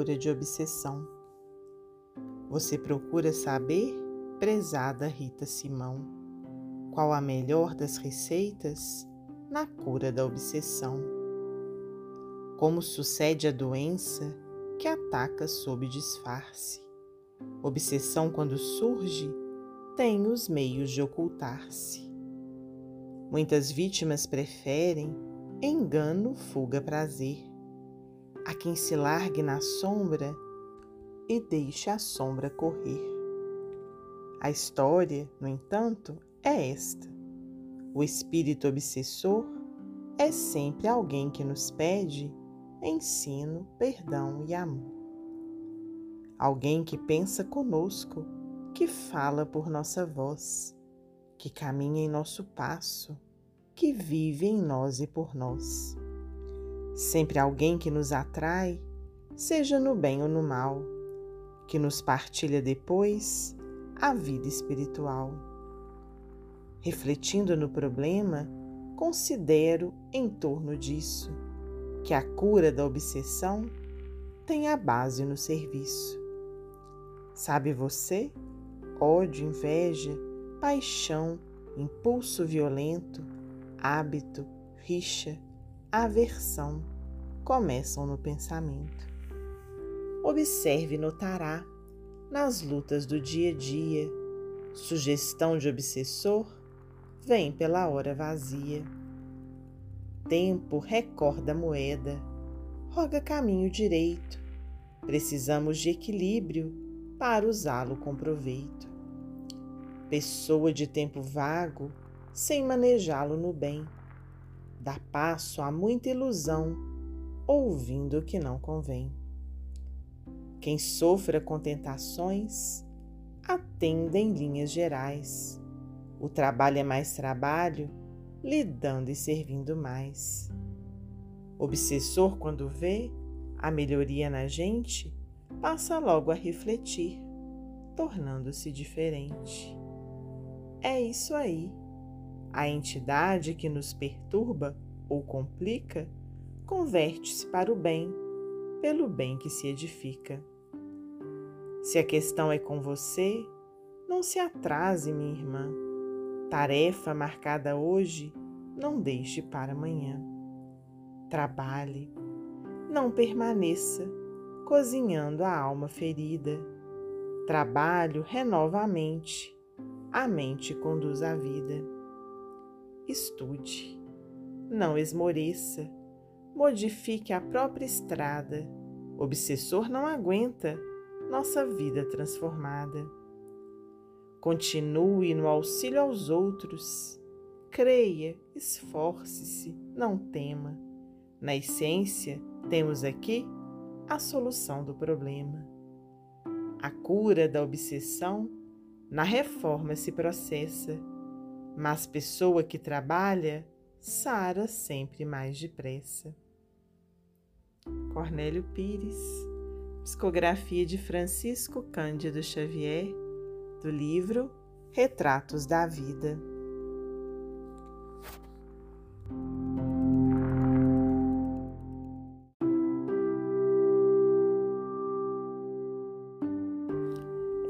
cura de obsessão. Você procura saber, prezada Rita Simão, qual a melhor das receitas na cura da obsessão? Como sucede a doença que ataca sob disfarce? Obsessão, quando surge, tem os meios de ocultar-se. Muitas vítimas preferem engano, fuga, prazer. A quem se largue na sombra e deixe a sombra correr. A história, no entanto, é esta. O espírito obsessor é sempre alguém que nos pede ensino, perdão e amor. Alguém que pensa conosco, que fala por nossa voz, que caminha em nosso passo que vive em nós e por nós. Sempre alguém que nos atrai, seja no bem ou no mal, que nos partilha depois a vida espiritual. Refletindo no problema, considero em torno disso que a cura da obsessão tem a base no serviço. Sabe você? Ódio, inveja, paixão, impulso violento, hábito, rixa, aversão começam no pensamento. Observe e notará, nas lutas do dia a dia, sugestão de obsessor vem pela hora vazia. Tempo recorda moeda, roga caminho direito. Precisamos de equilíbrio para usá-lo com proveito. Pessoa de tempo vago sem manejá-lo no bem. Dá passo a muita ilusão, ouvindo o que não convém. Quem sofra com tentações, atenda em linhas gerais. O trabalho é mais trabalho, lidando e servindo mais. Obsessor, quando vê a melhoria na gente, passa logo a refletir, tornando-se diferente. É isso aí. A entidade que nos perturba ou complica converte-se para o bem, pelo bem que se edifica. Se a questão é com você, não se atrase, minha irmã. Tarefa marcada hoje, não deixe para amanhã. Trabalhe, não permaneça cozinhando a alma ferida. Trabalho renova a mente, a mente conduz a vida estude. Não esmoreça, modifique a própria estrada. Obsessor não aguenta nossa vida transformada. Continue no auxílio aos outros. Creia, esforce-se, não tema. Na essência, temos aqui a solução do problema. A cura da obsessão na reforma se processa mas pessoa que trabalha sara sempre mais depressa. Cornélio Pires, psicografia de Francisco Cândido Xavier, do livro Retratos da Vida.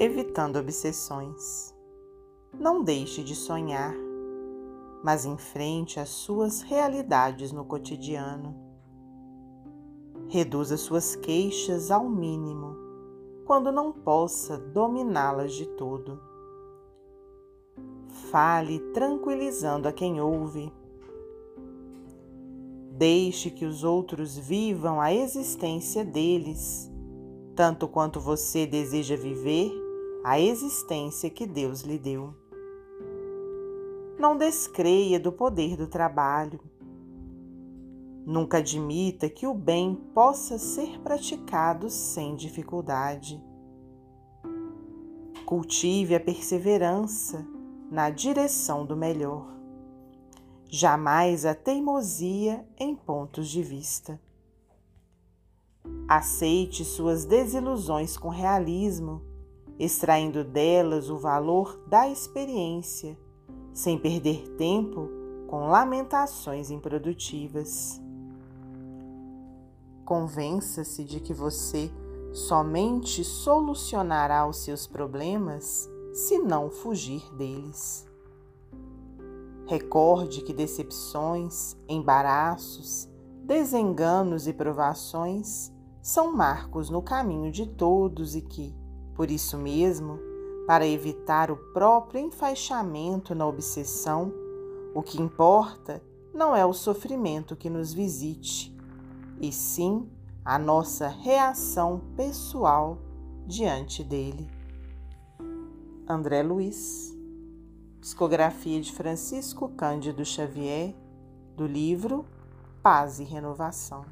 Evitando obsessões. Não deixe de sonhar, mas enfrente as suas realidades no cotidiano. Reduza suas queixas ao mínimo, quando não possa dominá-las de todo. Fale tranquilizando a quem ouve. Deixe que os outros vivam a existência deles, tanto quanto você deseja viver a existência que Deus lhe deu. Não descreia do poder do trabalho. Nunca admita que o bem possa ser praticado sem dificuldade. Cultive a perseverança na direção do melhor. Jamais a teimosia em pontos de vista. Aceite suas desilusões com realismo, extraindo delas o valor da experiência sem perder tempo com lamentações improdutivas. Convença-se de que você somente solucionará os seus problemas se não fugir deles. Recorde que decepções, embaraços, desenganos e provações são marcos no caminho de todos e que, por isso mesmo, para evitar o próprio enfaixamento na obsessão, o que importa não é o sofrimento que nos visite, e sim a nossa reação pessoal diante dele. André Luiz, psicografia de Francisco Cândido Xavier, do livro Paz e Renovação.